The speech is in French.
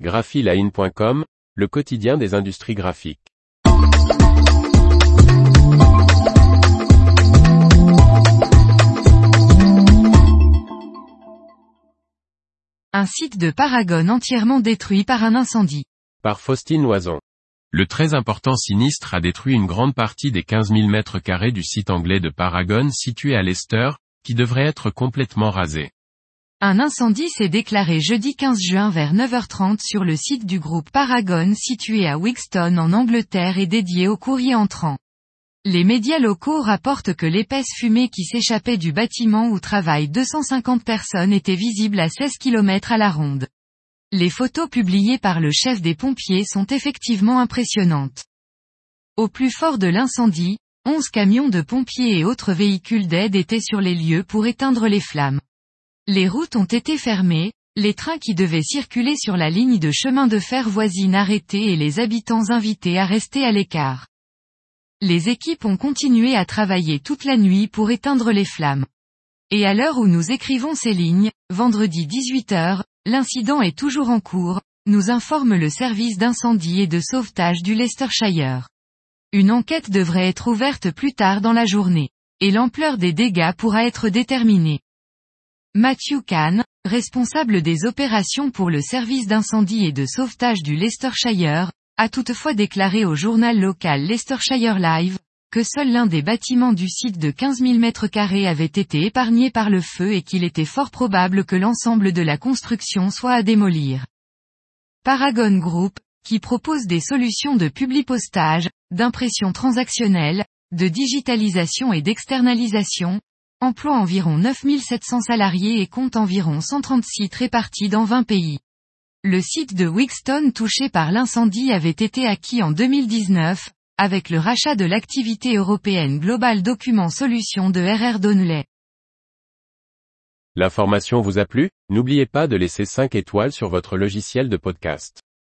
graphiline.com, le quotidien des industries graphiques. Un site de Paragon entièrement détruit par un incendie. Par Faustine Loison. Le très important sinistre a détruit une grande partie des 15 000 mètres carrés du site anglais de Paragon situé à Leicester, qui devrait être complètement rasé. Un incendie s'est déclaré jeudi 15 juin vers 9h30 sur le site du groupe Paragon situé à Wixton en Angleterre et dédié au courrier entrant. Les médias locaux rapportent que l'épaisse fumée qui s'échappait du bâtiment où travaillent 250 personnes était visible à 16 km à la ronde. Les photos publiées par le chef des pompiers sont effectivement impressionnantes. Au plus fort de l'incendie, 11 camions de pompiers et autres véhicules d'aide étaient sur les lieux pour éteindre les flammes. Les routes ont été fermées, les trains qui devaient circuler sur la ligne de chemin de fer voisine arrêtés et les habitants invités à rester à l'écart. Les équipes ont continué à travailler toute la nuit pour éteindre les flammes. Et à l'heure où nous écrivons ces lignes, vendredi 18h, l'incident est toujours en cours, nous informe le service d'incendie et de sauvetage du Leicestershire. Une enquête devrait être ouverte plus tard dans la journée. Et l'ampleur des dégâts pourra être déterminée. Matthew Kahn, responsable des opérations pour le service d'incendie et de sauvetage du Leicestershire, a toutefois déclaré au journal local Leicestershire Live, que seul l'un des bâtiments du site de 15 000 m2 avait été épargné par le feu et qu'il était fort probable que l'ensemble de la construction soit à démolir. Paragon Group, qui propose des solutions de publipostage, d'impression transactionnelle, de digitalisation et d'externalisation, emploie environ 9700 salariés et compte environ 130 sites répartis dans 20 pays. Le site de Wixton touché par l'incendie avait été acquis en 2019, avec le rachat de l'activité européenne Global Document Solutions de RR Donnelly. L'information vous a plu? N'oubliez pas de laisser 5 étoiles sur votre logiciel de podcast.